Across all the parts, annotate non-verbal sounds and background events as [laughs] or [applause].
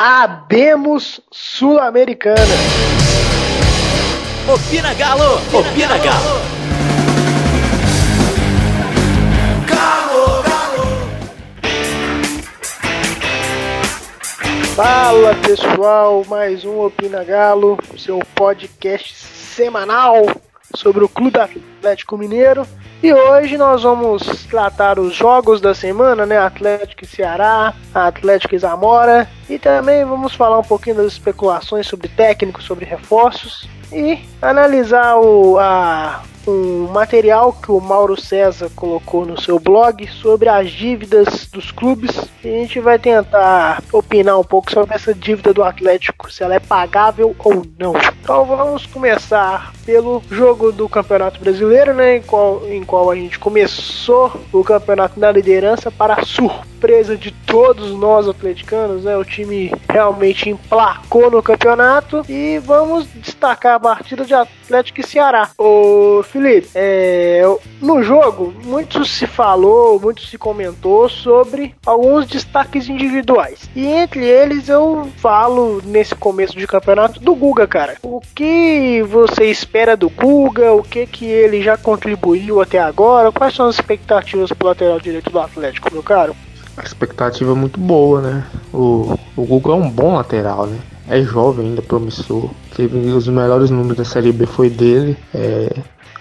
Abemos Sul-Americana. Opina Galo! Opina Galo! Galo, Galo! Fala pessoal, mais um Opina Galo, seu podcast semanal sobre o Clube Atlético Mineiro. E hoje nós vamos tratar os jogos da semana, né? Atlético e Ceará, Atlético e Zamora. E também vamos falar um pouquinho das especulações sobre técnicos, sobre reforços. E analisar o, a, um material que o Mauro César colocou no seu blog sobre as dívidas dos clubes. E a gente vai tentar opinar um pouco sobre essa dívida do Atlético, se ela é pagável ou não. Então vamos começar pelo jogo do Campeonato Brasileiro, né, em qual, em qual a gente começou o campeonato na liderança para surpresa de todos nós atleticanos, né? O time realmente emplacou no campeonato e vamos destacar a partida de Atlético e Ceará. O Felipe, é, no jogo muito se falou, muito se comentou sobre alguns destaques individuais e entre eles eu falo nesse começo de campeonato do Guga, cara. O que você espera do Guga? O que que ele já contribuiu até agora? Quais são as expectativas pro lateral direito do Atlético, meu caro? A expectativa é muito boa, né? O, o Guga é um bom lateral, né? É jovem ainda, promissor. Teve os melhores números da Série B foi dele. É,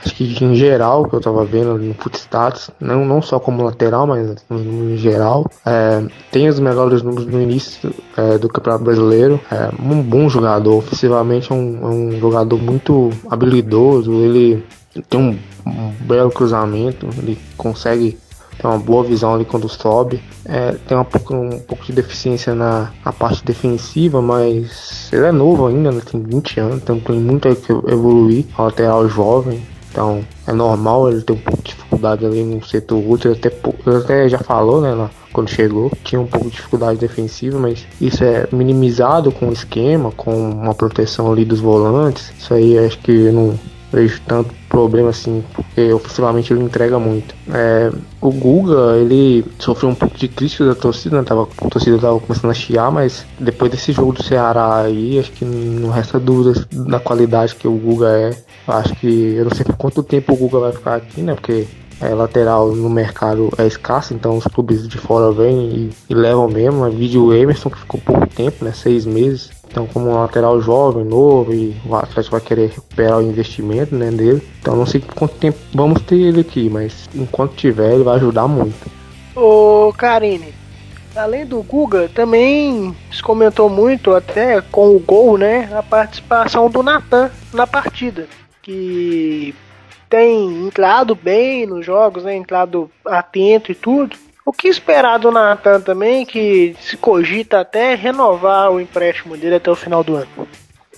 acho que em geral, que eu tava vendo no Footstats, não, não só como lateral, mas em geral, é, tem os melhores números no início é, do Campeonato Brasileiro. É um bom jogador, ofensivamente é um, é um jogador muito habilidoso, ele tem um, um belo cruzamento, ele consegue tem uma boa visão ali quando sobe. É, tem um pouco, um pouco de deficiência na, na, parte defensiva, mas ele é novo ainda, né? tem 20 anos, então tem muito que evoluir. É lateral jovem, então é normal ele ter um pouco de dificuldade ali no setor útil. Ele até, ele até já falou, né, lá, quando chegou, tinha um pouco de dificuldade defensiva, mas isso é minimizado com o esquema, com uma proteção ali dos volantes. Isso aí acho que não vejo tanto problema assim, porque ofensivamente ele entrega muito. É, o Guga, ele sofreu um pouco de crítica da torcida, né? Tava, a torcida tava começando a chiar, mas depois desse jogo do Ceará aí, acho que não resta dúvida da qualidade que o Guga é. Acho que eu não sei por quanto tempo o Guga vai ficar aqui, né? Porque é, lateral no mercado é escasso, então os clubes de fora vêm e, e levam mesmo. É vídeo Emerson, que ficou pouco tempo, né? Seis meses. Então, como um lateral jovem, novo, e o Atlético vai querer recuperar o investimento né, dele. Então, não sei quanto tempo vamos ter ele aqui, mas enquanto tiver, ele vai ajudar muito. Ô, Karine, além do Guga, também se comentou muito, até com o gol, né? A participação do Natan na partida. Que tem entrado bem nos jogos, né? Entrado atento e tudo. O que esperar do Nathan também, que se cogita até renovar o empréstimo dele até o final do ano?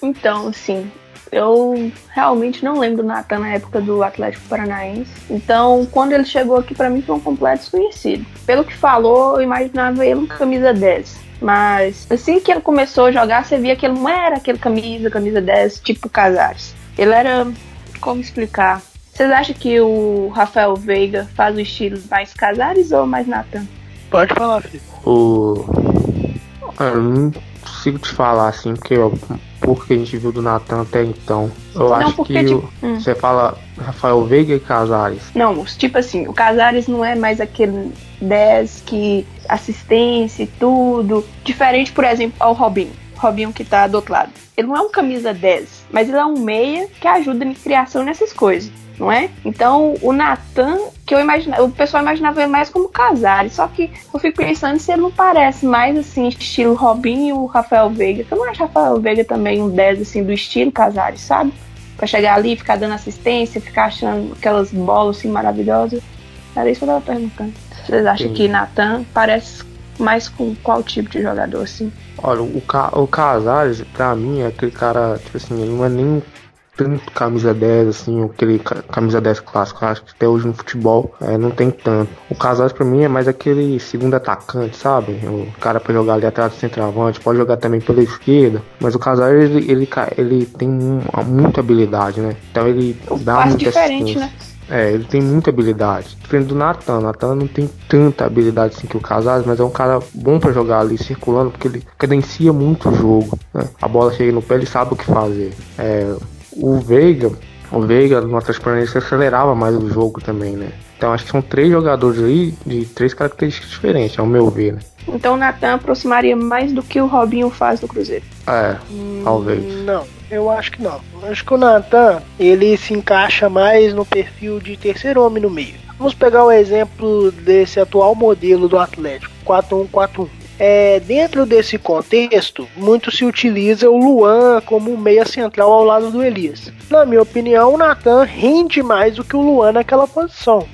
Então, sim. Eu realmente não lembro do Nathan na época do Atlético Paranaense. Então, quando ele chegou aqui, para mim foi um completo desconhecido. Pelo que falou, eu imaginava ele com camisa 10. Mas assim que ele começou a jogar, você via que ele não era aquele camisa, camisa 10, tipo Casares. Ele era, como explicar, vocês acham que o Rafael Veiga faz o estilo mais Casares ou mais Nathan? Pode falar, filho. O. Eu não consigo te falar assim, porque ó, porque a gente viu do Natan até então. Eu não, acho porque, que tipo, o... hum. você fala Rafael Veiga e Casares. Não, tipo assim, o Casares não é mais aquele 10 que assistência e tudo. Diferente, por exemplo, ao Robinho. Robinho que tá do outro lado. Ele não é um camisa 10, mas ele é um meia que ajuda em criação nessas coisas não é? Então, o Natan, que eu imaginava, o pessoal imaginava ele mais como Casares, só que eu fico pensando se ele não parece mais assim, estilo Robinho e o Rafael Veiga. Eu não acho Rafael Veiga também um 10 assim do estilo Casares, sabe? Pra chegar ali, ficar dando assistência, ficar achando aquelas bolas assim maravilhosas. Era isso que eu tava perguntando. Vocês acham Sim. que Natan parece mais com qual tipo de jogador, assim? Olha, o, Ca o Casares, pra mim, é aquele cara, tipo assim, ele não é nem tanto camisa 10, assim, aquele camisa 10 clássico. Acho que até hoje no futebol é, não tem tanto. O Casares pra mim é mais aquele segundo atacante, sabe? O cara pra jogar ali atrás do centroavante, pode jogar também pela esquerda. Mas o Casares, ele, ele, ele tem muita habilidade, né? Então ele dá muita assistência. né? É, ele tem muita habilidade. Diferente do Natan. Natan não tem tanta habilidade assim que o Casares, mas é um cara bom para jogar ali circulando, porque ele cadencia muito o jogo. Né? A bola chega no pé, ele sabe o que fazer. É, o Veiga, o Veiga no Atlético Paranaense acelerava mais o jogo também, né? Então acho que são três jogadores aí de três características diferentes, ao meu ver, né? Então o Natan aproximaria mais do que o Robinho faz no Cruzeiro. É, talvez. Hum, não, eu acho que não. Eu acho que o Natan, ele se encaixa mais no perfil de terceiro homem no meio. Vamos pegar o exemplo desse atual modelo do Atlético, 4-1-4-1. É, dentro desse contexto, muito se utiliza o Luan como meia central ao lado do Elias. Na minha opinião, o Natan rende mais do que o Luan naquela posição.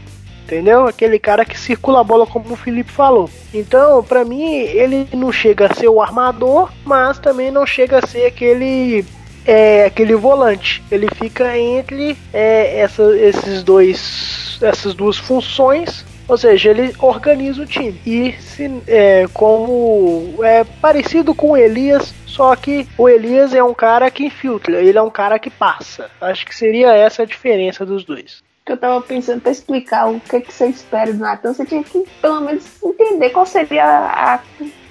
Entendeu? Aquele cara que circula a bola, como o Felipe falou. Então, para mim, ele não chega a ser o armador, mas também não chega a ser aquele é, aquele volante. Ele fica entre é, essa, esses dois, essas duas funções. Ou seja, ele organiza o time. E se, é, como é parecido com o Elias, só que o Elias é um cara que infiltra, ele é um cara que passa. Acho que seria essa a diferença dos dois que eu tava pensando para explicar o que, que você espera do Natan, você tinha que pelo menos entender qual seria a, a,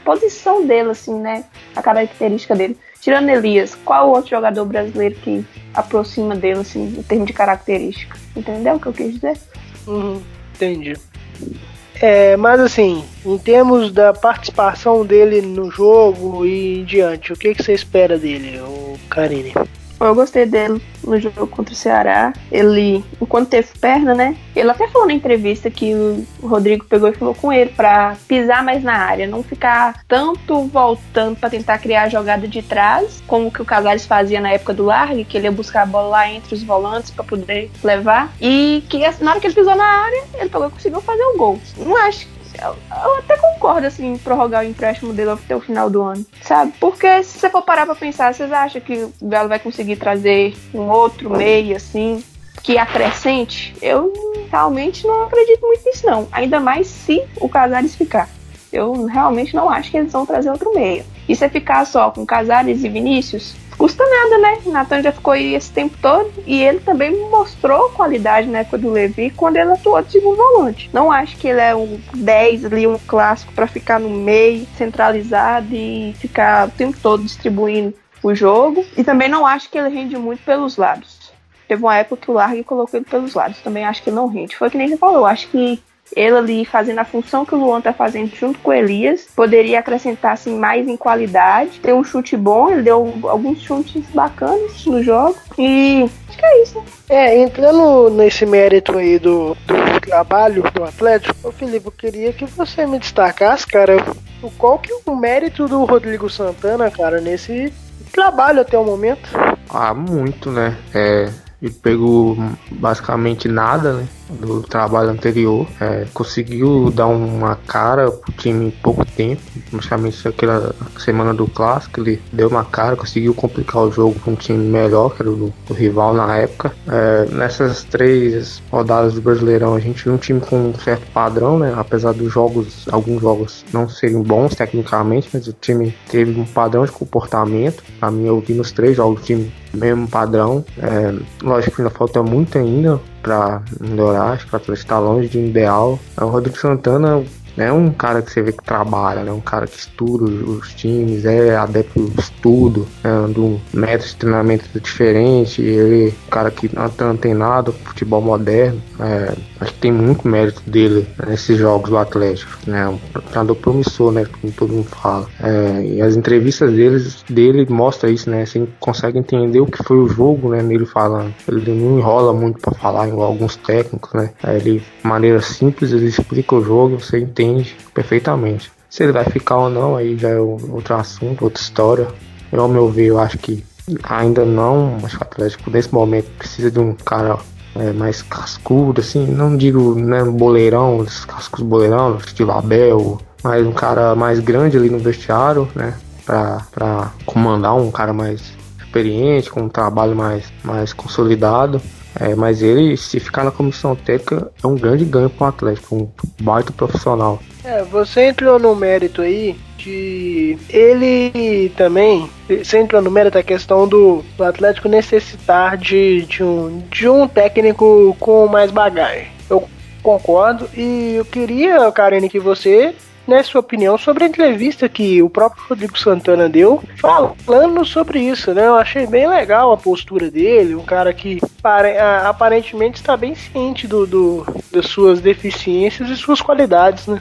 posição dele, assim, né? A característica dele. Tirando Elias, qual outro jogador brasileiro que aproxima dele, assim, em termos de característica? Entendeu o que eu quis dizer? Uhum, entendi. É, mas assim, em termos da participação dele no jogo e em diante, o que, que você espera dele, o Karine? Eu gostei dele no jogo contra o Ceará. Ele, enquanto teve perna, né? Ele até falou na entrevista que o Rodrigo pegou e falou com ele para pisar mais na área, não ficar tanto voltando para tentar criar a jogada de trás, como que o Casares fazia na época do Largue, que ele ia buscar a bola lá entre os volantes para poder levar. E que na hora que ele pisou na área, ele pegou e conseguiu fazer um gol. Não acho eu, até concordo, assim, em prorrogar o empréstimo dele até o final do ano, sabe? Porque se você for parar pra pensar, vocês acham que o Galo vai conseguir trazer um outro meio, assim, que acrescente? Eu realmente não acredito muito nisso, não. Ainda mais se o Casares ficar. Eu realmente não acho que eles vão trazer outro meio. E se ficar só com Casares e Vinícius, custa nada, né? Natan já ficou aí esse tempo todo e ele também mostrou qualidade na época do Levi quando ele atuou de segundo volante. Não acho que ele é um 10 ali, um clássico para ficar no meio, centralizado e ficar o tempo todo distribuindo o jogo. E também não acho que ele rende muito pelos lados. Teve uma época que o Largue colocou ele pelos lados. Também acho que não rende. Foi que nem você falou. Acho que ele ali fazendo a função que o Luan tá fazendo junto com o Elias, poderia acrescentar assim, mais em qualidade, ter um chute bom, ele deu alguns chutes bacanas no jogo e acho que é isso. Né? É, entrando nesse mérito aí do, do trabalho do Atlético, ô Felipe, eu queria que você me destacasse, cara, o qual que é o mérito do Rodrigo Santana, cara, nesse trabalho até o momento? Ah, muito, né? É, ele pegou basicamente nada, né? Do trabalho anterior. É, conseguiu dar uma cara pro time em pouco tempo, praticamente aquela semana do clássico, ele deu uma cara, conseguiu complicar o jogo para um time melhor, que era o do, rival na época. É, nessas três rodadas do Brasileirão, a gente viu um time com um certo padrão, né? Apesar dos jogos, alguns jogos não serem bons tecnicamente, mas o time teve um padrão de comportamento. Pra mim, eu vi nos três jogos o time mesmo padrão. É, lógico que ainda falta muito ainda para melhorar, acho que o Atlético está longe de um ideal. O Rodrigo Santana é um cara que você vê que trabalha, né? Um cara que estuda os times, é adepto do estudo, é um método de treinamento diferente, ele é um cara que não tá antenado futebol moderno. É, acho que tem muito mérito dele nesses jogos do Atlético, né? Um treinador promissor, né? Como todo mundo fala. É, e as entrevistas deles, dele mostra isso, né? Você consegue entender o que foi o jogo, né? Nele falando. Ele não enrola muito para falar, igual alguns técnicos, né? É, ele, de maneira simples, ele explica o jogo, você entende entende perfeitamente. Se ele vai ficar ou não, aí já é outro assunto, outra história. Eu, ao meu ver, eu acho que ainda não. Acho que o Atlético, nesse momento, precisa de um cara é, mais cascudo, assim. Não digo né, boleirão, os cascos boleirão, estilo Abel, mas um cara mais grande ali no vestiário, né? Pra, pra comandar um cara mais experiente, com um trabalho mais, mais consolidado. É, mas ele, se ficar na comissão técnica, é um grande ganho para o Atlético, um baita profissional. É, você entrou no mérito aí de ele também você entra no mérito a questão do, do Atlético necessitar de, de, um, de um técnico com mais bagagem. Eu concordo e eu queria, Karine, que você né, sua opinião sobre a entrevista que o próprio Rodrigo Santana deu, falando sobre isso, né? Eu achei bem legal a postura dele, um cara que aparentemente está bem ciente do, do, das suas deficiências e suas qualidades, né?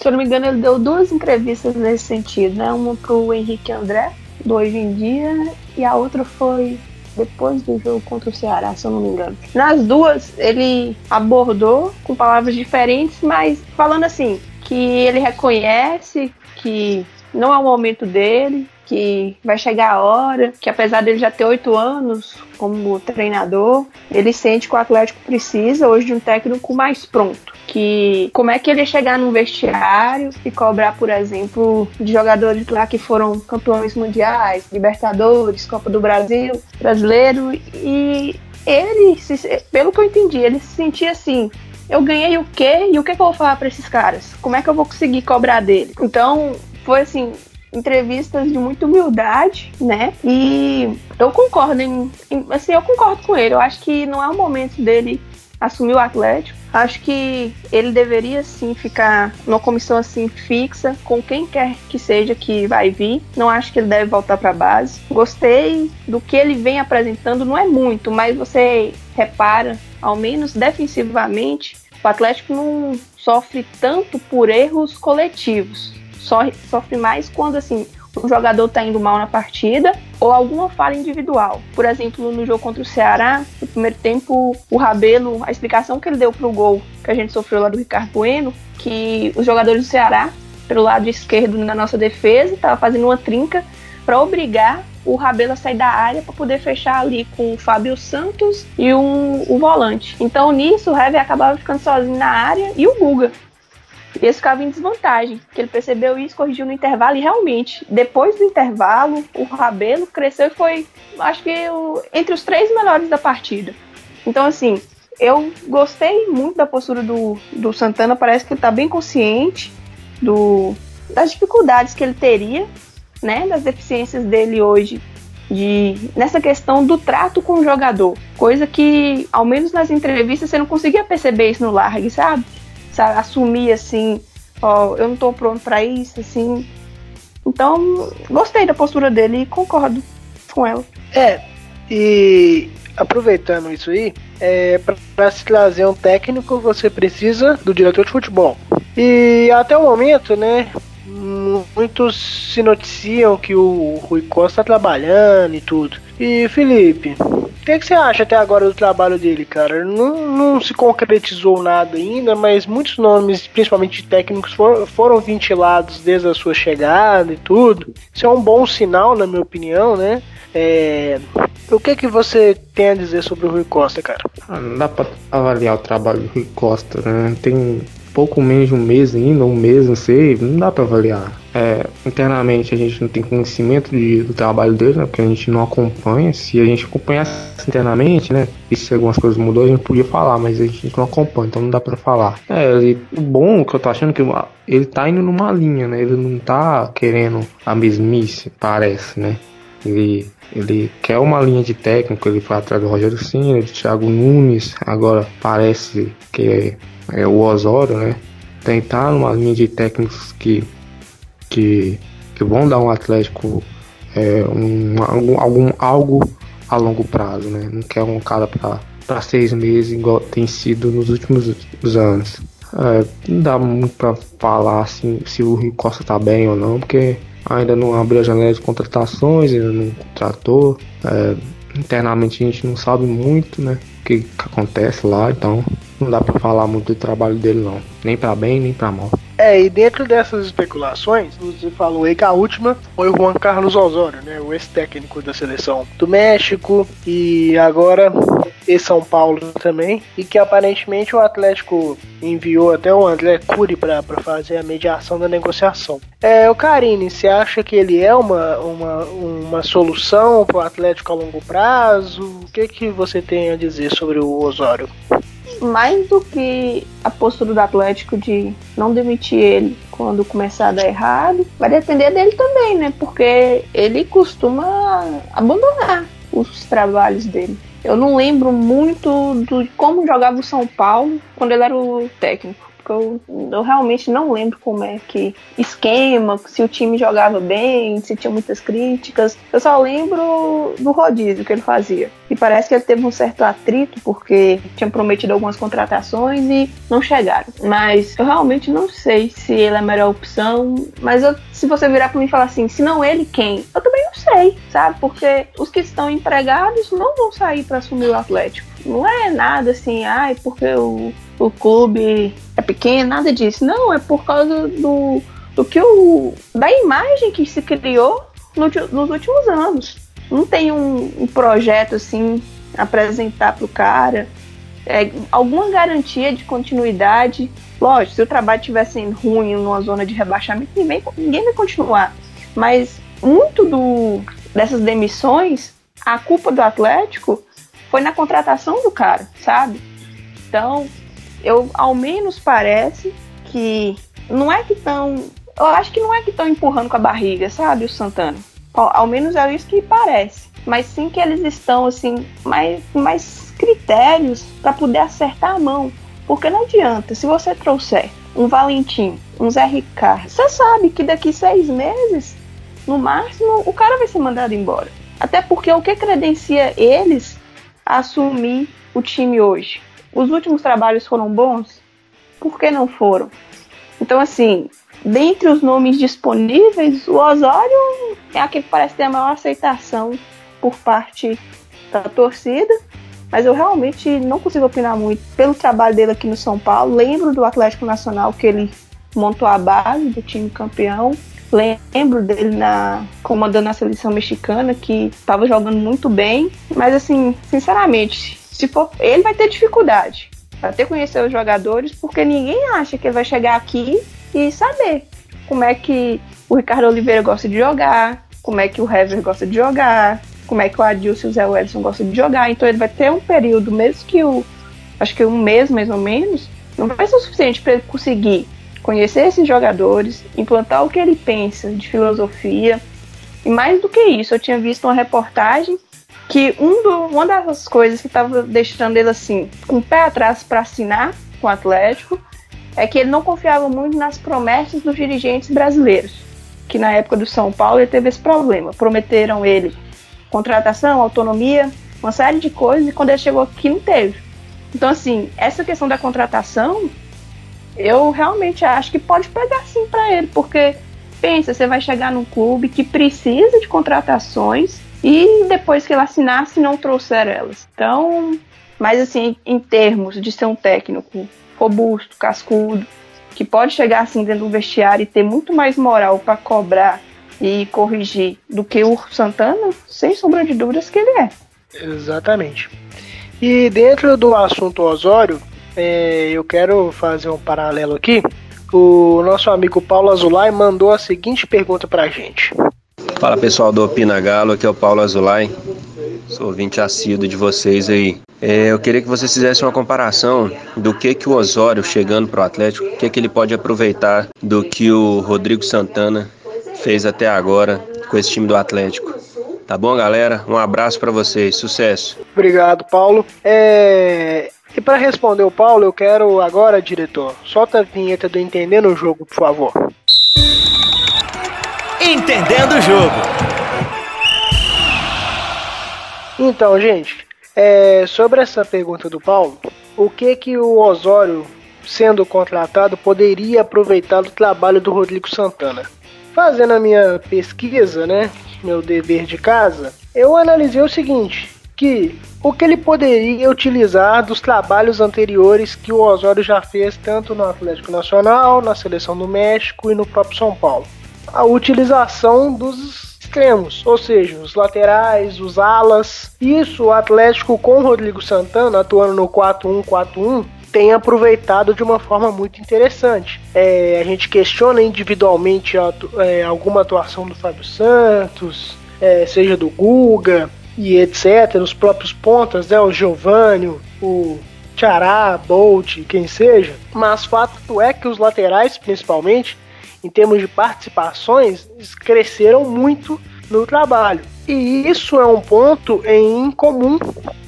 Se eu não me engano, ele deu duas entrevistas nesse sentido, né? Uma pro Henrique André, do Hoje em Dia, e a outra foi depois do jogo contra o Ceará, se eu não me engano. Nas duas, ele abordou com palavras diferentes, mas falando assim, que ele reconhece que não é o momento dele, que vai chegar a hora, que apesar dele já ter oito anos como treinador, ele sente que o Atlético precisa hoje de um técnico mais pronto. Que como é que ele chegar num vestiário e cobrar, por exemplo, de jogadores lá que foram campeões mundiais, Libertadores, Copa do Brasil, brasileiro, e ele, pelo que eu entendi, ele se sentia assim, eu ganhei o quê e o que, que eu vou falar para esses caras? Como é que eu vou conseguir cobrar dele? Então, foi assim, entrevistas de muita humildade, né? E eu concordo em, em, assim, eu concordo com ele. Eu acho que não é o momento dele assumir o Atlético. Acho que ele deveria sim ficar numa comissão assim fixa com quem quer que seja que vai vir. Não acho que ele deve voltar para a base. Gostei do que ele vem apresentando, não é muito, mas você repara, ao menos defensivamente, o Atlético não sofre tanto por erros coletivos. Sofre mais quando assim o jogador está indo mal na partida ou alguma falha individual. Por exemplo, no jogo contra o Ceará, no primeiro tempo, o Rabelo, a explicação que ele deu para o gol que a gente sofreu lá do Ricardo Bueno, que os jogadores do Ceará, pelo lado esquerdo na nossa defesa, estavam fazendo uma trinca para obrigar o Rabelo a sair da área para poder fechar ali com o Fábio Santos e um, o volante. Então nisso o Hever acabava ficando sozinho na área e o Guga. E esse ficava em desvantagem, que ele percebeu isso, corrigiu no intervalo e realmente, depois do intervalo, o Rabelo cresceu e foi, acho que, o, entre os três melhores da partida. Então, assim, eu gostei muito da postura do, do Santana, parece que ele está bem consciente do, das dificuldades que ele teria né, das deficiências dele hoje de nessa questão do trato com o jogador, coisa que ao menos nas entrevistas você não conseguia perceber isso no largue, sabe? Sabe? Assumir assim, ó, eu não tô pronto para isso, assim. Então, gostei da postura dele e concordo com ela. É, e aproveitando isso aí, é, para se trazer um técnico, você precisa do diretor de futebol. E até o momento, né, muitos se noticiam que o Rui Costa tá trabalhando e tudo. E Felipe, o que, que, você acha até agora do trabalho dele, cara? Não, não se concretizou nada ainda, mas muitos nomes, principalmente técnicos, for, foram ventilados desde a sua chegada e tudo. Isso é um bom sinal, na minha opinião, né? É... O que que você tem a dizer sobre o Rui Costa, cara? Ah, não dá pra avaliar o trabalho do Rui Costa, né? Tem pouco menos de um mês ainda, um mês, não sei, não dá para avaliar. É, internamente a gente não tem conhecimento de, do trabalho dele, né, porque a gente não acompanha. Se a gente acompanhasse internamente, né, e se algumas coisas mudou, a gente podia falar, mas a gente não acompanha, então não dá para falar. É, ele, o bom que eu tô achando é que ele tá indo numa linha, né, ele não tá querendo a mesmice, parece, né. Ele, ele quer uma linha de técnico, ele foi atrás do Rogério Cine, do Thiago Nunes, agora parece que é é, o Osório, né? Tentar uma linha de técnicos que, que, que vão dar um Atlético é, um, algum, algum, algo a longo prazo, né? Não quer um cara para seis meses, igual tem sido nos últimos anos. É, não dá muito para falar assim, se o Rio Costa tá bem ou não, porque ainda não abriu a janela de contratações, ainda não contratou. É, internamente a gente não sabe muito, né? O que, que acontece lá, então não dá para falar muito do trabalho dele não, nem para bem nem para mal. É, e dentro dessas especulações, você falou aí que a última foi o Juan Carlos Osório, né, o ex-técnico da seleção do México e agora e São Paulo também, e que aparentemente o Atlético enviou até o André Cury para fazer a mediação da negociação. É, o Carine, você acha que ele é uma, uma, uma solução para o Atlético a longo prazo? O que, que você tem a dizer sobre o Osório? Mais do que a postura do Atlético de não demitir ele quando começar a dar errado. Vai depender dele também, né? Porque ele costuma abandonar os trabalhos dele. Eu não lembro muito de como jogava o São Paulo quando ele era o técnico eu, eu realmente não lembro como é que esquema, se o time jogava bem, se tinha muitas críticas. Eu só lembro do rodízio que ele fazia. E parece que ele teve um certo atrito porque tinha prometido algumas contratações e não chegaram. Mas eu realmente não sei se ele é a melhor opção. Mas eu, se você virar para mim e falar assim, se não ele, quem? Eu também não sei, sabe? Porque os que estão empregados não vão sair para assumir o Atlético. Não é nada assim, ai, porque o, o clube é pequeno, nada disso. Não, é por causa do, do que o. da imagem que se criou no, nos últimos anos. Não tem um, um projeto assim apresentar pro cara. É, alguma garantia de continuidade. Lógico, se o trabalho tivesse ruim numa zona de rebaixamento, ninguém, ninguém vai continuar. Mas muito do, dessas demissões, a culpa do Atlético foi na contratação do cara, sabe? Então, eu ao menos parece que não é que estão. Eu acho que não é que estão empurrando com a barriga, sabe, o Santana. Ao, ao menos é isso que parece. Mas sim que eles estão, assim, mais, mais critérios para poder acertar a mão. Porque não adianta, se você trouxer um Valentim, um Zé Ricardo, você sabe que daqui seis meses, no máximo, o cara vai ser mandado embora. Até porque o que credencia eles assumir o time hoje. Os últimos trabalhos foram bons? Por que não foram? Então, assim, dentre os nomes disponíveis, o Osório é aquele que parece ter a maior aceitação por parte da torcida, mas eu realmente não consigo opinar muito pelo trabalho dele aqui no São Paulo. Lembro do Atlético Nacional que ele montou a base do time campeão. Lembro dele na comandando a seleção mexicana, que estava jogando muito bem. Mas assim, sinceramente, se for. Ele vai ter dificuldade até conhecer os jogadores, porque ninguém acha que ele vai chegar aqui e saber como é que o Ricardo Oliveira gosta de jogar, como é que o Hever gosta de jogar, como é que o Adilson e o Zé Wellison gostam de jogar. Então ele vai ter um período, mesmo que o. Acho que um mês mais ou menos, não vai ser o suficiente para ele conseguir conhecer esses jogadores, implantar o que ele pensa de filosofia. E mais do que isso, eu tinha visto uma reportagem que um do, uma das coisas que estava deixando ele assim, com o pé atrás para assinar com o Atlético, é que ele não confiava muito nas promessas dos dirigentes brasileiros. Que na época do São Paulo ele teve esse problema. Prometeram ele contratação, autonomia, uma série de coisas, e quando ele chegou aqui não teve. Então, assim, essa questão da contratação eu realmente acho que pode pegar sim para ele, porque pensa, você vai chegar num clube que precisa de contratações e depois que ele assinar, se não trouxer elas. Então, mas assim, em termos de ser um técnico robusto, cascudo, que pode chegar assim dentro do vestiário e ter muito mais moral para cobrar e corrigir do que o Santana, sem sombra de dúvidas que ele é. Exatamente. E dentro do assunto Osório, é, eu quero fazer um paralelo aqui. O nosso amigo Paulo Azulay mandou a seguinte pergunta pra gente. Fala pessoal do Opina Galo, aqui é o Paulo Azulay, sou ouvinte assíduo de vocês aí. É, eu queria que vocês fizessem uma comparação do que que o Osório chegando para o Atlético, o que que ele pode aproveitar do que o Rodrigo Santana fez até agora com esse time do Atlético. Tá bom, galera? Um abraço para vocês, sucesso. Obrigado, Paulo. É, e para responder o Paulo, eu quero agora, diretor, solta a vinheta do Entendendo o Jogo, por favor. Entendendo o Jogo. Então, gente, é, sobre essa pergunta do Paulo, o que que o Osório, sendo contratado, poderia aproveitar do trabalho do Rodrigo Santana? Fazendo a minha pesquisa, né, meu dever de casa, eu analisei o seguinte, que o que ele poderia utilizar dos trabalhos anteriores que o Osório já fez tanto no Atlético Nacional, na seleção do México e no próprio São Paulo. A utilização dos extremos, ou seja, os laterais, os alas. Isso o Atlético com Rodrigo Santana atuando no 4-1-4-1 tem aproveitado de uma forma muito interessante. É, a gente questiona individualmente é, alguma atuação do Fábio Santos, é, seja do Guga, e etc., os próprios pontas, né, o Giovanni, o Tchará, Bolt, quem seja, mas fato é que os laterais, principalmente, em termos de participações, cresceram muito no trabalho. E isso é um ponto em comum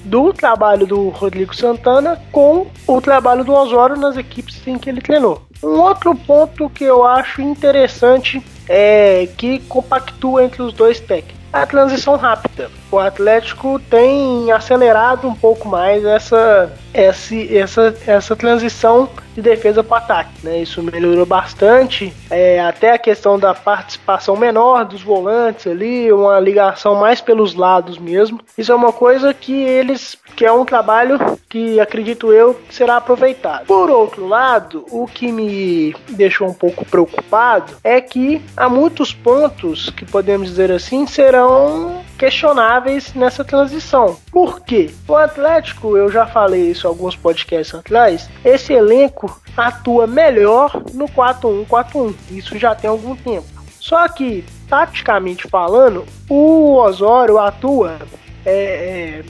do trabalho do Rodrigo Santana com o trabalho do Osório nas equipes em que ele treinou. Um outro ponto que eu acho interessante é que compactua entre os dois técnicos a transição rápida. O Atlético tem acelerado um pouco mais essa, essa, essa, essa transição de defesa para ataque. Né? Isso melhorou bastante. É, até a questão da participação menor dos volantes ali, uma ligação mais pelos lados mesmo. Isso é uma coisa que eles que é um trabalho que acredito eu será aproveitado. Por outro lado, o que me deixou um pouco preocupado é que há muitos pontos que podemos dizer assim serão questionáveis nessa transição. Por quê? O Atlético, eu já falei isso em alguns podcasts atrás, esse elenco atua melhor no 4-1-4-1. Isso já tem algum tempo. Só que, taticamente falando, o Osório atua é, é,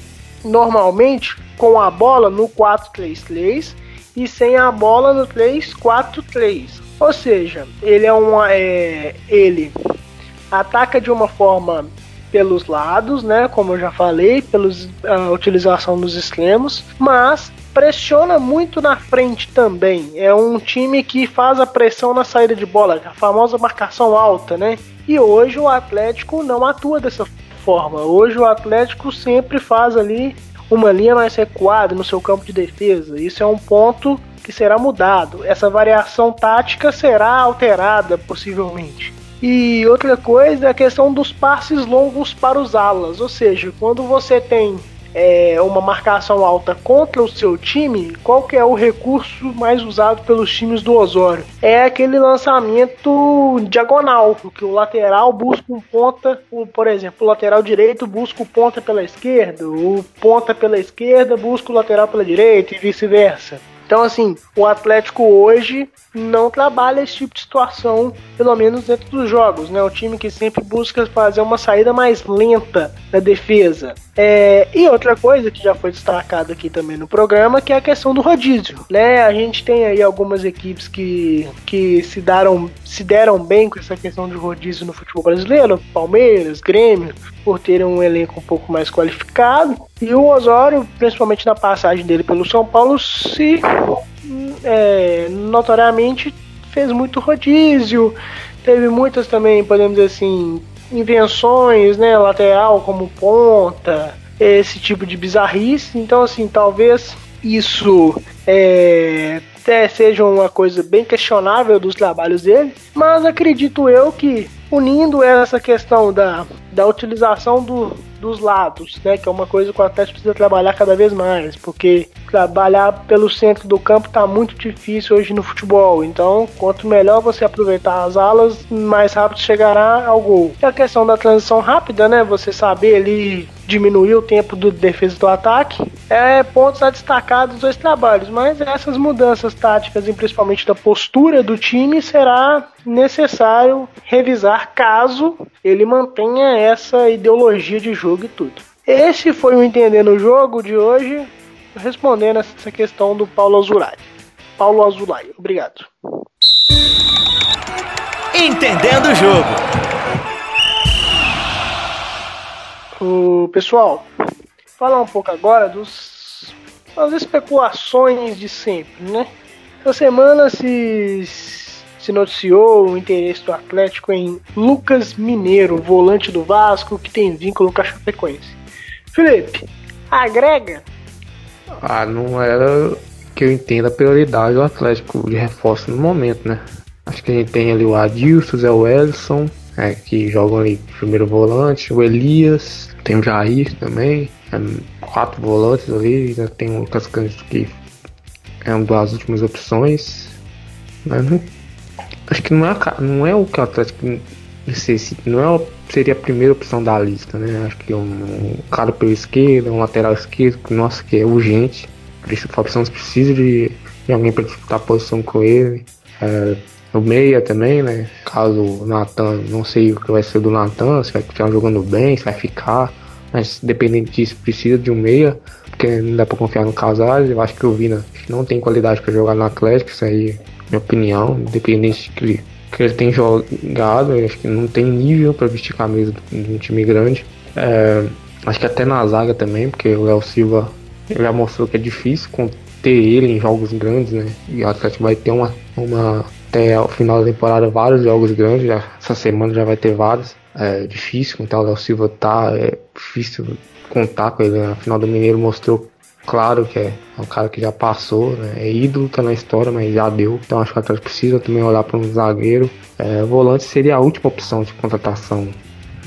normalmente com a bola no 4-3-3 e sem a bola no 3-4-3. Ou seja, ele é uma. É, ele ataca de uma forma pelos lados, né? Como eu já falei, pela utilização dos extremos, mas pressiona muito na frente também. É um time que faz a pressão na saída de bola, a famosa marcação alta, né? E hoje o Atlético não atua dessa forma. Hoje o Atlético sempre faz ali uma linha mais recuada no seu campo de defesa. Isso é um ponto que será mudado. Essa variação tática será alterada possivelmente. E outra coisa é a questão dos passes longos para os alas, ou seja, quando você tem é, uma marcação alta contra o seu time, qual que é o recurso mais usado pelos times do Osório? É aquele lançamento diagonal, que o lateral busca um ponta, por exemplo, o lateral direito busca o ponta pela esquerda, o ponta pela esquerda busca o lateral pela direita e vice-versa. Então, assim, o Atlético hoje não trabalha esse tipo de situação, pelo menos dentro dos jogos, né? O time que sempre busca fazer uma saída mais lenta da defesa. É, e outra coisa que já foi destacada aqui também no programa, que é a questão do rodízio, né? A gente tem aí algumas equipes que, que se, deram, se deram bem com essa questão de rodízio no futebol brasileiro, Palmeiras, Grêmio, por terem um elenco um pouco mais qualificado. E o Osório, principalmente na passagem dele pelo São Paulo, se é, notoriamente fez muito rodízio. Teve muitas também, podemos dizer assim, invenções, né? Lateral como ponta, esse tipo de bizarrice. Então, assim, talvez isso é, até seja uma coisa bem questionável dos trabalhos dele, mas acredito eu que unindo essa questão da, da utilização do, dos lados, né? Que é uma coisa que o Atlético precisa trabalhar cada vez mais, porque trabalhar pelo centro do campo está muito difícil hoje no futebol. Então, quanto melhor você aproveitar as alas, mais rápido chegará ao gol. E a questão da transição rápida, né? Você saber ali diminuir o tempo do defesa do ataque, é pontos a destacar dos dois trabalhos. Mas essas mudanças táticas e principalmente da postura do time será necessário revisar caso ele mantenha essa ideologia de jogo e tudo. Esse foi o Entendendo o Jogo de hoje, respondendo essa questão do Paulo Azulay. Paulo Azulay, obrigado. Entendendo o Jogo. O pessoal, falar um pouco agora dos das especulações de sempre, né? Essa semana se se noticiou o interesse do Atlético em Lucas Mineiro, volante do Vasco, que tem vínculo com a Chapecoense. Felipe, agrega? Ah, não era que eu entenda a prioridade do Atlético de reforço no momento, né? Acho que a gente tem ali o Adilson, o Zé Wellison, é, que jogam ali primeiro volante, o Elias, tem o Jair também, é, quatro volantes ali, ainda tem o Lucas Cândido que é uma das últimas opções. Mas não acho que não é, não é o que o Atlético necessita, não é, seria a primeira opção da lista, né? Acho que um, um cara pelo esquerdo, um lateral esquerdo, que nossa, que é urgente. O Fábio precisa de, de alguém para disputar a posição com ele. É, no meia também, né? Caso o Natan, não sei o que vai ser do Natan, se vai continuar jogando bem, se vai ficar. Mas dependendo disso, precisa de um meia, porque não dá pra confiar no Casares. Eu acho que o Vina não tem qualidade para jogar no Atlético, isso aí minha opinião, independente de que que ele tem jogado, acho que não tem nível para vestir camisa de um time grande. É, acho que até na zaga também, porque o Léo Silva já mostrou que é difícil ter ele em jogos grandes, né? E o Atlético vai ter uma, uma até o final da temporada vários jogos grandes, já, essa semana já vai ter vários. É difícil contar o Léo Silva tá, é difícil contar com ele. Na final do Mineiro mostrou claro que é um cara que já passou, né? É ídolo, tá na história, mas já deu. Então acho que o Atlético precisa também olhar para um zagueiro. É, volante seria a última opção de contratação.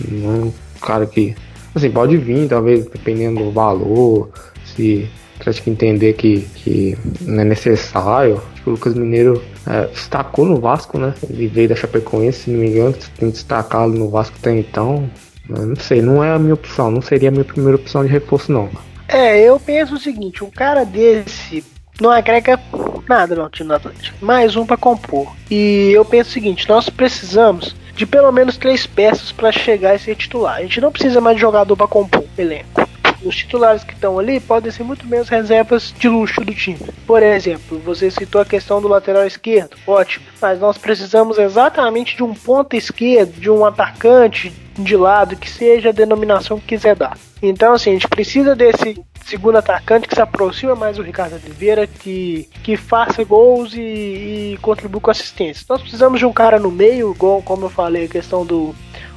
É um cara que. Assim, pode vir, talvez, dependendo do valor, se o Atlético entender que, que não é necessário. Acho que o Lucas Mineiro é, destacou no Vasco, né? Ele veio da Chapecoense, se não me engano, tem destacado no Vasco até então. Não sei, não é a minha opção, não seria a minha primeira opção de reforço, não. É, eu penso o seguinte, um cara desse não agrega nada no time do Atlético. Mais um para compor. E eu penso o seguinte, nós precisamos de pelo menos três peças para chegar e ser titular. A gente não precisa mais de jogador para compor o elenco. Os titulares que estão ali podem ser muito as reservas de luxo do time. Por exemplo, você citou a questão do lateral esquerdo, ótimo, mas nós precisamos exatamente de um ponta esquerdo, de um atacante de lado, que seja a denominação que quiser dar. Então, assim, a gente precisa desse segundo atacante que se aproxima mais do Ricardo Oliveira, que, que faça gols e, e contribua com assistência. Nós precisamos de um cara no meio, igual como eu falei, a questão do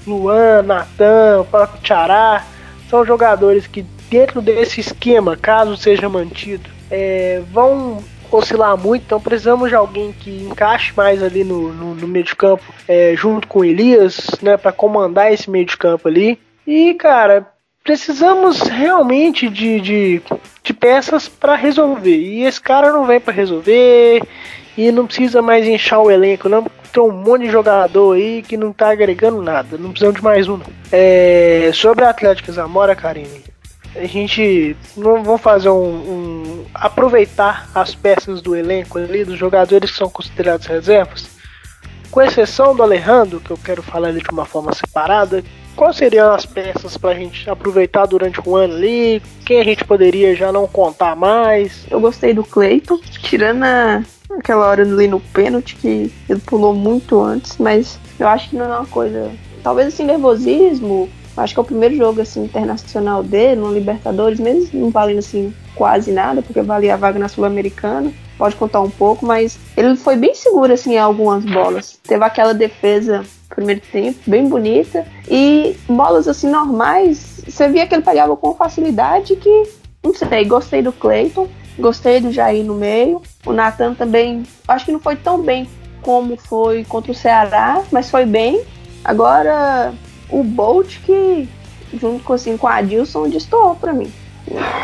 Luan, Natan, próprio Tchará. São jogadores que, dentro desse esquema, caso seja mantido, é, vão oscilar muito, então precisamos de alguém que encaixe mais ali no, no, no meio de campo, é, junto com o Elias, né, para comandar esse meio de campo ali. E, cara, precisamos realmente de, de, de peças para resolver. E esse cara não vem para resolver e não precisa mais inchar o elenco, não. Tem um monte de jogador aí que não tá agregando nada. Não precisamos de mais um. É, sobre a Atlético Zamora, Karine, a gente não vamos fazer um, um, aproveitar as peças do elenco ali, dos jogadores que são considerados reservas, com exceção do Alejandro, que eu quero falar ele de uma forma separada. Quais seriam as peças para a gente aproveitar durante o ano ali? Quem a gente poderia já não contar mais? Eu gostei do Cleiton, tirando a, aquela hora ali no pênalti que ele pulou muito antes, mas eu acho que não é uma coisa. Talvez assim, nervosismo, Acho que é o primeiro jogo assim internacional dele, no Libertadores, mesmo não valendo assim quase nada, porque valia a vaga na Sul-Americana. Pode contar um pouco, mas ele foi bem seguro assim em algumas bolas. Teve aquela defesa primeiro tempo, bem bonita, e bolas assim normais, você via que ele pegava com facilidade que não sei, gostei do Clayton, gostei do Jair no meio. O Nathan também, acho que não foi tão bem como foi contra o Ceará, mas foi bem. Agora, o Bolt que, junto com, assim, com a Adilson, destoou pra mim.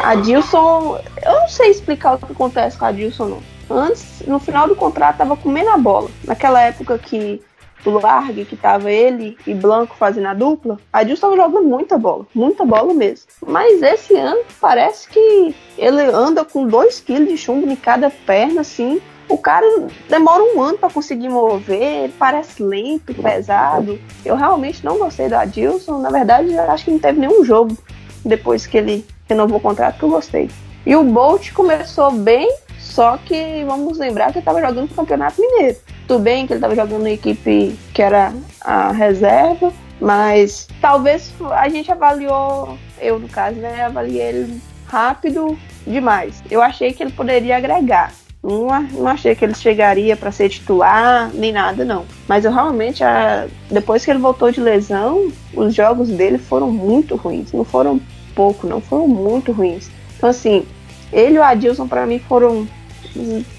A Adilson, eu não sei explicar o que acontece com a Adilson, não. Antes, no final do contrato, tava comendo a bola. Naquela época que o Largue, que tava ele e Blanco fazendo a dupla, a Adilson tava jogando muita bola, muita bola mesmo. Mas esse ano parece que ele anda com 2 kg de chumbo em cada perna, assim, o cara demora um ano para conseguir mover, parece lento, pesado. Eu realmente não gostei do Adilson. Na verdade, acho que não teve nenhum jogo depois que ele renovou o contrato que eu gostei. E o Bolt começou bem, só que vamos lembrar que ele estava jogando no Campeonato Mineiro. Tudo bem que ele estava jogando na equipe que era a reserva, mas talvez a gente avaliou, eu no caso, né, avaliei ele rápido demais. Eu achei que ele poderia agregar. Não, não achei que ele chegaria para ser titular, nem nada, não. Mas eu realmente, a, depois que ele voltou de lesão, os jogos dele foram muito ruins. Não foram pouco, não, foram muito ruins. Então, assim, ele e o Adilson, para mim, foram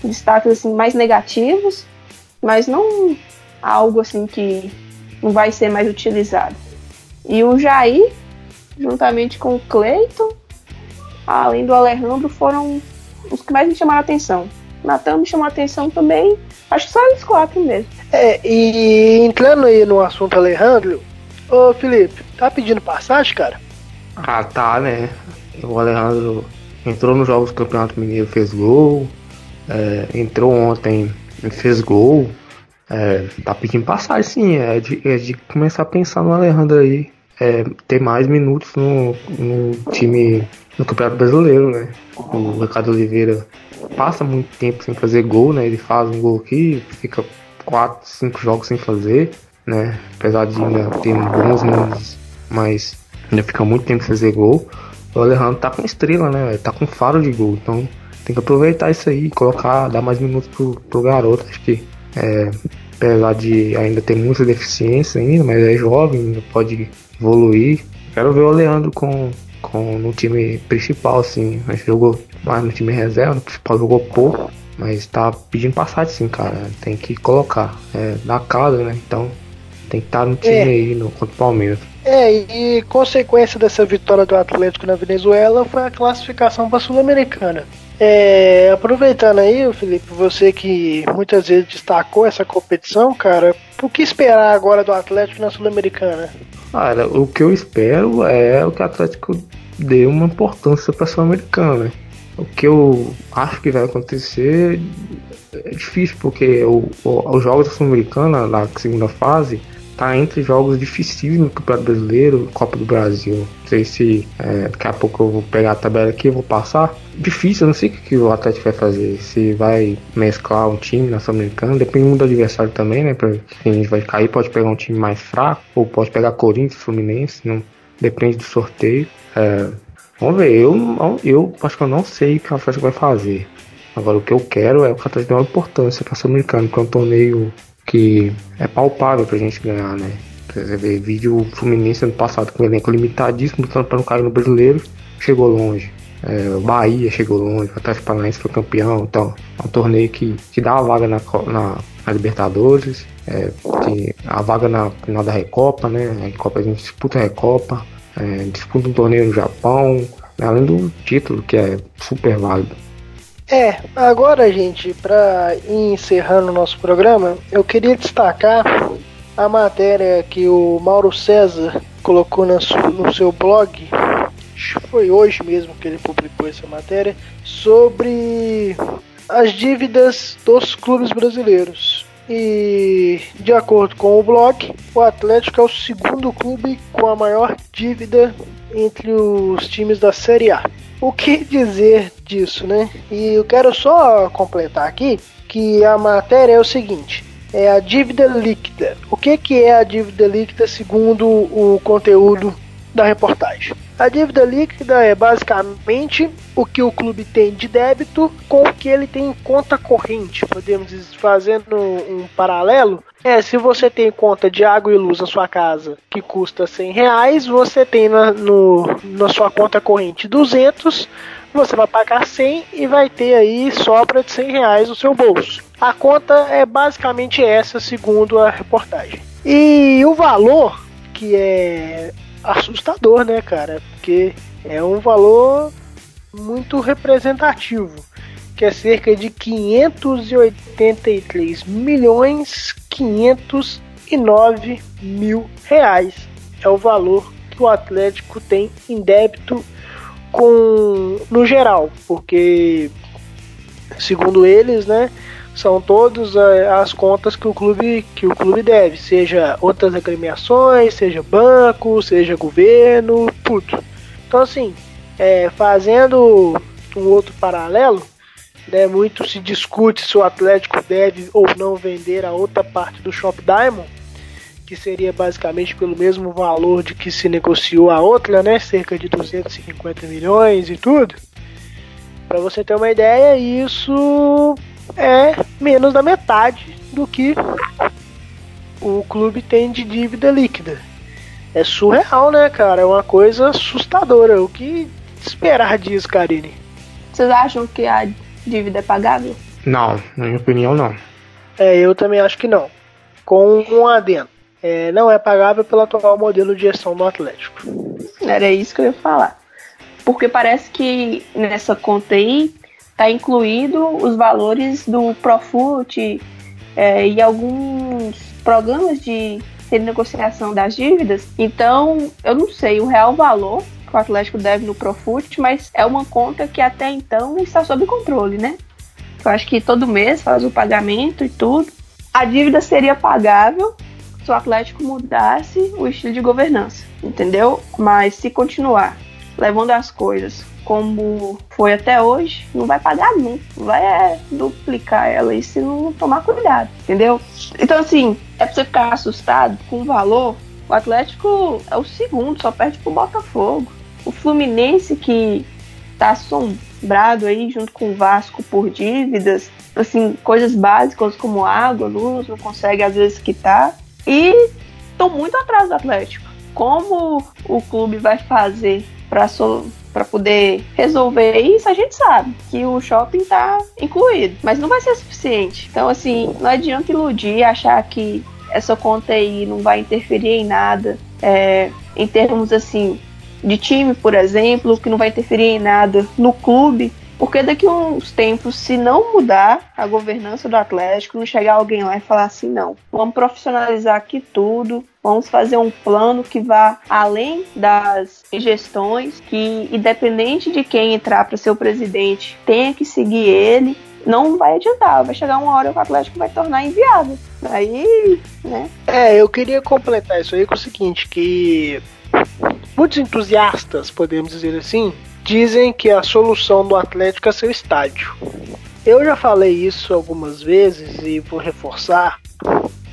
destaques assim, mais negativos, mas não algo assim que não vai ser mais utilizado. E o Jair, juntamente com o Cleiton, além do Alejandro, foram os que mais me chamaram a atenção. Natan me chamou a atenção também. Acho que só eles quatro mesmo. É, e entrando aí no assunto Alejandro, ô Felipe, tá pedindo passagem, cara? Ah, tá, né? O Alejandro entrou nos Jogos do Campeonato Mineiro, fez gol. É, entrou ontem, fez gol. É, tá pedindo passagem, sim. É de, é de começar a pensar no Alejandro aí. É, ter mais minutos no, no time no Campeonato Brasileiro, né? O Ricardo Oliveira passa muito tempo sem fazer gol, né? Ele faz um gol aqui, fica 4, 5 jogos sem fazer, né? Apesar de ainda ter bons números, mas ainda fica muito tempo sem fazer gol. O Alejandro tá com estrela, né? Tá com faro de gol, então tem que aproveitar isso aí, colocar, dar mais minutos pro, pro garoto. Acho que é, apesar de ainda ter muita deficiência ainda, mas é jovem, pode evoluir. Quero ver o Leandro com, com no time principal, assim. Mas jogou mais no time reserva, no principal jogou pouco. Mas tá pedindo passagem sim, cara. Tem que colocar. É da casa, né? Então tem que estar tá no time é. aí no, contra o Palmeiras. É, e consequência dessa vitória do Atlético na Venezuela foi a classificação para a Sul-Americana. É, aproveitando aí, Felipe, você que muitas vezes destacou essa competição, cara, o que esperar agora do Atlético na Sul-Americana? Cara, o que eu espero é o que o Atlético dê uma importância para a Sul-Americana. O que eu acho que vai acontecer é difícil, porque os jogos da Sul-Americana, na segunda fase, tá entre jogos difíceis no Campeonato Brasileiro, Copa do Brasil. Não sei se é, daqui a pouco eu vou pegar a tabela aqui e vou passar. Difícil, eu não sei o que, o Atlético vai fazer. Se vai mesclar um time na Sul-Americana, depende muito do adversário também, né? Pra quem a gente vai cair, pode pegar um time mais fraco, ou pode pegar Corinthians, Fluminense, não depende do sorteio. É, vamos ver, eu, eu acho que eu não sei o que o Atlético vai fazer. Agora o que eu quero é o Atlético dar uma importância para Sul-Americano, que é um torneio que é palpável pra gente ganhar, né? Você vê vídeo Fluminense ano passado com um elenco limitadíssimo, lutando para não cair no brasileiro, chegou longe. É, o Bahia chegou longe, o Atlético Paranaense foi campeão, então é um torneio que, que dá a vaga na, na, na Libertadores, é, a vaga na final da Recopa, né? A Recopa a gente disputa a Recopa, é, disputa um torneio no Japão, além do título que é super válido. É, agora, gente, para encerrando o nosso programa, eu queria destacar a matéria que o Mauro César colocou no seu blog, foi hoje mesmo que ele publicou essa matéria, sobre as dívidas dos clubes brasileiros. E de acordo com o blog, o Atlético é o segundo clube com a maior dívida entre os times da Série A o que dizer disso, né? E eu quero só completar aqui que a matéria é o seguinte: é a dívida líquida. O que, que é a dívida líquida segundo o conteúdo da reportagem? A dívida líquida é basicamente o que o clube tem de débito com o que ele tem em conta corrente. Podemos fazendo um paralelo. É, se você tem conta de água e luz na sua casa que custa 100 reais, você tem na, no, na sua conta corrente 200, você vai pagar 100 e vai ter aí sobra de 100 reais no seu bolso. A conta é basicamente essa, segundo a reportagem. E o valor que é assustador, né, cara? Porque é um valor muito representativo, que é cerca de 583 milhões 509 mil reais. É o valor que o Atlético tem em débito com no geral, porque segundo eles, né, são todas eh, as contas que o clube que o clube deve, seja outras agremiações, seja banco, seja governo, tudo. Então assim, é, fazendo um outro paralelo, né, muito se discute se o Atlético deve ou não vender a outra parte do Shop Diamond, que seria basicamente pelo mesmo valor de que se negociou a outra, né, cerca de 250 milhões e tudo. Para você ter uma ideia, isso é menos da metade do que o clube tem de dívida líquida. É surreal, né, cara? É uma coisa assustadora. O que esperar disso, Karine? Vocês acham que a dívida é pagável? Não, na minha opinião, não. É, eu também acho que não. Com um adendo. É, não é pagável pelo atual modelo de gestão do Atlético. Era isso que eu ia falar. Porque parece que nessa conta aí está incluído os valores do Profut é, e alguns programas de renegociação das dívidas. Então, eu não sei o real valor que o Atlético deve no Profut, mas é uma conta que até então está sob controle, né? Eu acho que todo mês faz o pagamento e tudo. A dívida seria pagável se o Atlético mudasse o estilo de governança, entendeu? Mas se continuar levando as coisas como foi até hoje, não vai pagar nunca. Vai é, duplicar ela e se não tomar cuidado, entendeu? Então, assim, é pra você ficar assustado com o valor. O Atlético é o segundo, só perde pro Botafogo. O Fluminense, que tá assombrado aí junto com o Vasco por dívidas, assim, coisas básicas como água, luz, não consegue às vezes quitar. E estão muito atrás do Atlético. Como o clube vai fazer para para poder resolver isso, a gente sabe que o shopping está incluído, mas não vai ser suficiente. Então, assim, não adianta iludir, achar que essa conta aí não vai interferir em nada, é, em termos assim de time, por exemplo, que não vai interferir em nada no clube, porque daqui a uns tempos, se não mudar a governança do Atlético, não chegar alguém lá e falar assim, não, vamos profissionalizar aqui tudo, vamos fazer um plano que vá além das gestões, que independente de quem entrar para ser o presidente, tenha que seguir ele, não vai adiantar, vai chegar uma hora que o Atlético vai tornar inviável. Aí, né? É, eu queria completar isso aí com o seguinte, que muitos entusiastas, podemos dizer assim, dizem que a solução do Atlético é seu estádio. Eu já falei isso algumas vezes e vou reforçar.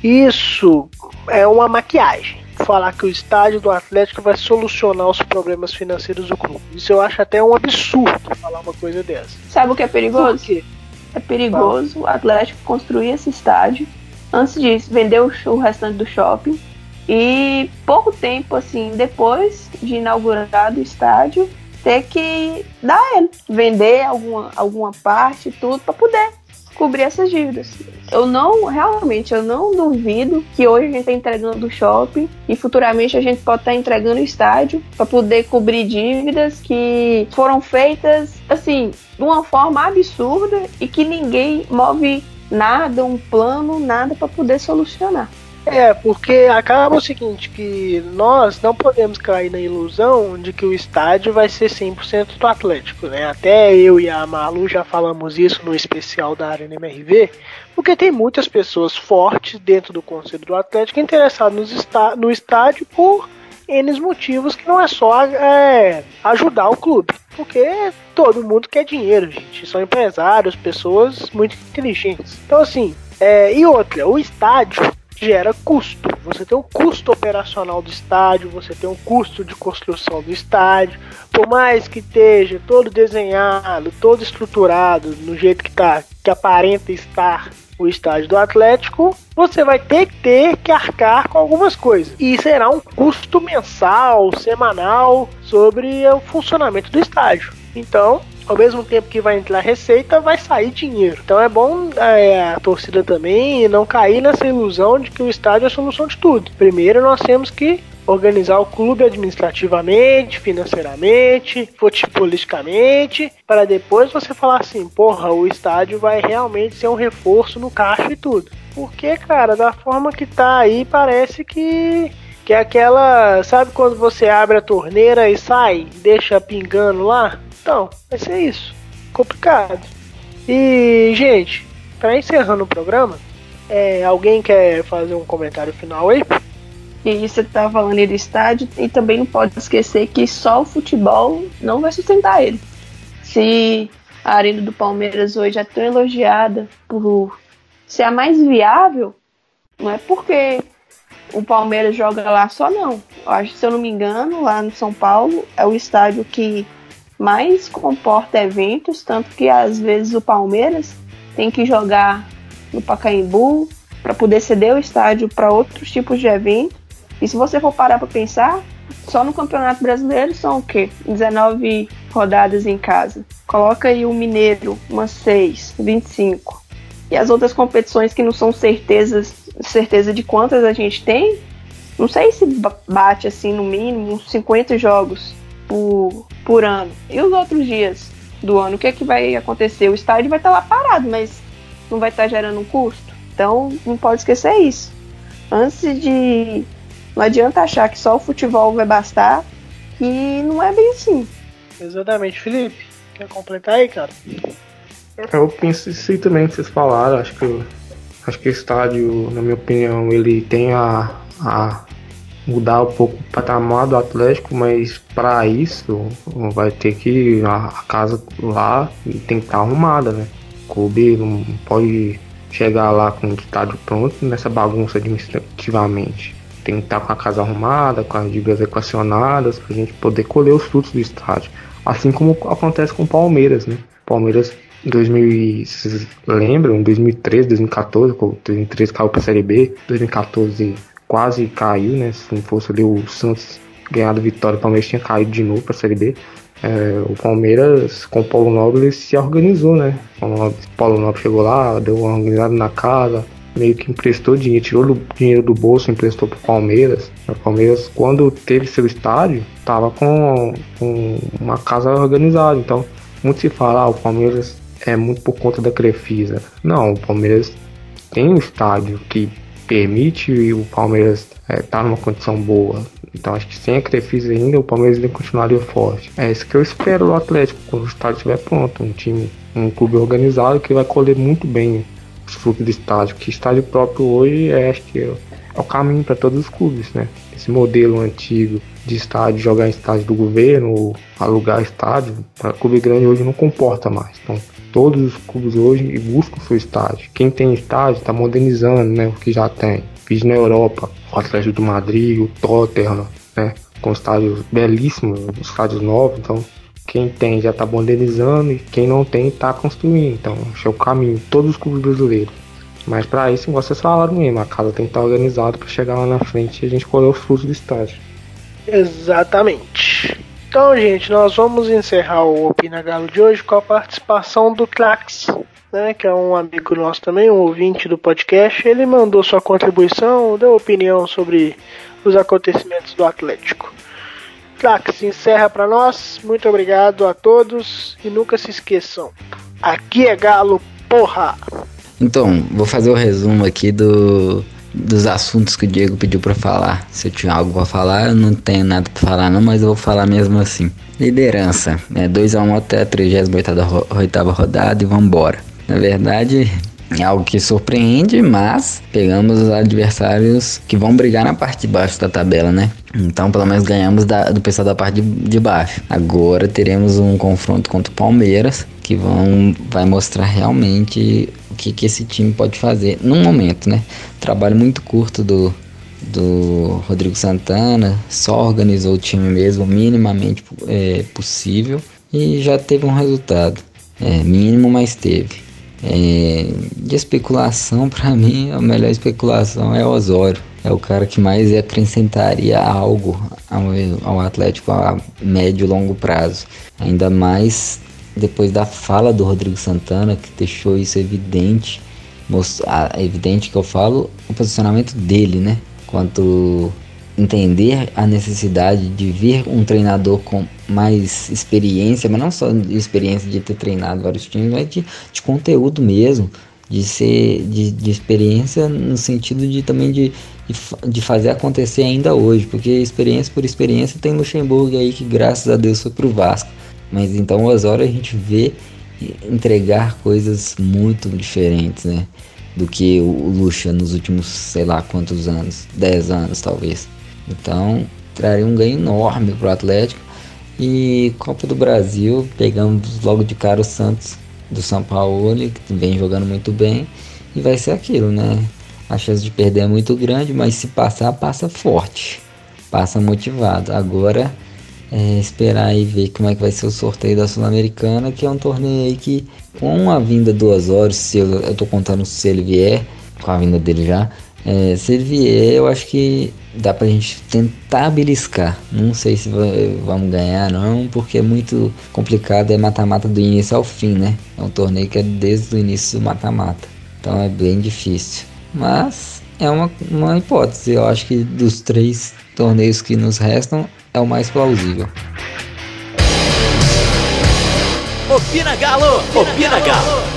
Isso é uma maquiagem. Falar que o estádio do Atlético vai solucionar os problemas financeiros do clube. Isso eu acho até um absurdo falar uma coisa dessa. Sabe o que é perigoso? É perigoso o Atlético construir esse estádio. Antes disso, vender o restante do shopping. E pouco tempo assim depois de inaugurado o estádio, ter que dar ele, vender alguma, alguma parte, tudo, para poder cobrir essas dívidas. Eu não, realmente, eu não duvido que hoje a gente está entregando o shopping e futuramente a gente pode estar tá entregando o estádio para poder cobrir dívidas que foram feitas, assim, de uma forma absurda e que ninguém move nada, um plano, nada para poder solucionar. É, porque acaba o seguinte, que nós não podemos cair na ilusão de que o estádio vai ser 100% do Atlético, né? Até eu e a Malu já falamos isso no especial da Arena MRV, porque tem muitas pessoas fortes dentro do Conselho do Atlético interessadas no estádio por N motivos que não é só é, ajudar o clube. Porque todo mundo quer dinheiro, gente. São empresários, pessoas muito inteligentes. Então, assim, é, e outra, o estádio gera custo. Você tem um custo operacional do estádio, você tem um custo de construção do estádio. Por mais que esteja todo desenhado, todo estruturado, no jeito que tá, que aparenta estar o estádio do Atlético, você vai ter que ter que arcar com algumas coisas. E será um custo mensal, semanal sobre o funcionamento do estádio. Então, ao mesmo tempo que vai entrar receita, vai sair dinheiro. Então é bom é, a torcida também não cair nessa ilusão de que o estádio é a solução de tudo. Primeiro nós temos que organizar o clube administrativamente, financeiramente, futebolisticamente, para depois você falar assim, porra, o estádio vai realmente ser um reforço no caixa e tudo. Porque, cara, da forma que tá aí, parece que que é aquela, sabe quando você abre a torneira e sai, deixa pingando lá? Então, vai ser isso. Complicado. E, gente, para encerrando o programa, é, alguém quer fazer um comentário final aí? E você tá falando aí do estádio, e também não pode esquecer que só o futebol não vai sustentar ele. Se a Arena do Palmeiras hoje é tão elogiada por ser a mais viável, não é porque o Palmeiras joga lá só não. Eu acho, se eu não me engano, lá no São Paulo é o estádio que mais comporta eventos, tanto que às vezes o Palmeiras tem que jogar no Pacaembu para poder ceder o estádio para outros tipos de eventos. E se você for parar para pensar, só no Campeonato Brasileiro são o quê? 19 rodadas em casa. Coloca aí o Mineiro, umas 6, 25. E as outras competições que não são certezas, certeza de quantas a gente tem, não sei se bate assim no mínimo uns 50 jogos por, por ano. E os outros dias do ano, o que é que vai acontecer? O estádio vai estar lá parado, mas não vai estar gerando um custo. Então, não pode esquecer isso. Antes de. Não adianta achar que só o futebol vai bastar, que não é bem assim. Exatamente, Felipe. Quer completar aí, cara? Eu penso isso também que vocês falaram. Acho que, acho que o estádio, na minha opinião, ele tem a, a mudar um pouco o patamar do Atlético, mas para isso vai ter que a casa lá tem que estar tá arrumada, né? O clube não pode chegar lá com o estádio pronto nessa bagunça administrativamente. Tem que estar tá com a casa arrumada, com as dívidas equacionadas, para a gente poder colher os frutos do estádio. Assim como acontece com o Palmeiras, né? Palmeiras 2000, vocês lembram? Em 2013, 2014, 2013 caiu para a Série B, 2014 quase caiu, né? Se não fosse ali o Santos ganhado vitória, o Palmeiras tinha caído de novo para a Série B. É, o Palmeiras com o Paulo Nobre se organizou, né? O Paulo Nobre chegou lá, deu uma organizada na casa, meio que emprestou dinheiro, tirou o dinheiro do bolso, emprestou pro Palmeiras. O Palmeiras, quando teve seu estádio, tava com, com uma casa organizada. Então, muito se fala, ah, o Palmeiras é muito por conta da Crefisa. Não, o Palmeiras tem um estádio que permite o Palmeiras estar é, tá numa condição boa. Então acho que sem a Crefisa ainda o Palmeiras ainda continuaria forte. É isso que eu espero do Atlético quando o estádio estiver pronto, um time, um clube organizado que vai colher muito bem os frutos do estádio. Que estádio próprio hoje é acho que é, é o caminho para todos os clubes, né? Esse modelo antigo de estádio, jogar em estádio do governo, alugar estádio, para clube grande hoje não comporta mais. Então todos os clubes hoje buscam o seu estádio. Quem tem estádio está modernizando né, o que já tem. Fiz na Europa, o Atlético do Madrid, o Tottenham, né, com estádios belíssimos, estádios novos. Então, quem tem já está modernizando e quem não tem está construindo. Então, esse é o caminho. Todos os clubes brasileiros. Mas para isso, vocês falaram mesmo, a casa tem que estar tá organizada para chegar lá na frente e a gente colher os frutos do estádio. Exatamente. Então, gente, nós vamos encerrar o Opina Galo de hoje com a participação do Clax, né, que é um amigo nosso também, um ouvinte do podcast. Ele mandou sua contribuição, deu opinião sobre os acontecimentos do Atlético. Clax, encerra para nós. Muito obrigado a todos e nunca se esqueçam. Aqui é Galo, porra! Então, vou fazer o resumo aqui do dos assuntos que o Diego pediu para falar. Se eu tinha algo para falar, eu não tenho nada para falar não, mas eu vou falar mesmo assim. Liderança, né? 2 a 1 até a 38ª rodada e vambora. Na verdade, é algo que surpreende, mas pegamos os adversários que vão brigar na parte de baixo da tabela, né? Então, pelo menos ganhamos da, do pessoal da parte de, de, baixo. Agora teremos um confronto contra o Palmeiras, que vão, vai mostrar realmente o que, que esse time pode fazer num momento, né? Trabalho muito curto do, do Rodrigo Santana, só organizou o time mesmo, minimamente é, possível, e já teve um resultado. É, mínimo, mas teve. É, de especulação, [laughs] para mim, a melhor especulação é o Osório. É o cara que mais acrescentaria algo ao, ao Atlético a médio e longo prazo. Ainda mais depois da fala do Rodrigo Santana, que deixou isso evidente. Mostrar, evidente que eu falo o posicionamento dele, né? Quanto entender a necessidade de vir um treinador com mais experiência, mas não só de experiência de ter treinado vários times, mas de, de conteúdo mesmo, de ser de, de experiência no sentido de também de, de, de, fazer acontecer ainda hoje, porque experiência por experiência tem Luxemburgo aí que graças a Deus foi pro Vasco, mas então as horas a gente vê entregar coisas muito diferentes, né? Do que o Luxa nos últimos, sei lá quantos anos, 10 anos talvez. Então, traria um ganho enorme para o Atlético. E Copa do Brasil, pegamos logo de cara o Santos do São Paulo, que vem jogando muito bem. E vai ser aquilo, né? A chance de perder é muito grande, mas se passar, passa forte. Passa motivado. Agora é esperar e ver como é que vai ser o sorteio da Sul-Americana, que é um torneio aí que, com a vinda do Osório, se eu, eu tô contando se ele vier, com a vinda dele já, é, se ele vier, eu acho que dá pra gente tentar beliscar. Não sei se vamos ganhar, não, porque é muito complicado. É mata-mata do início ao fim, né? É um torneio que é desde o início do mata-mata. Então é bem difícil. Mas é uma, uma hipótese. Eu acho que dos três torneios que nos restam, é o mais plausível. Opina Galo! Opina Galo!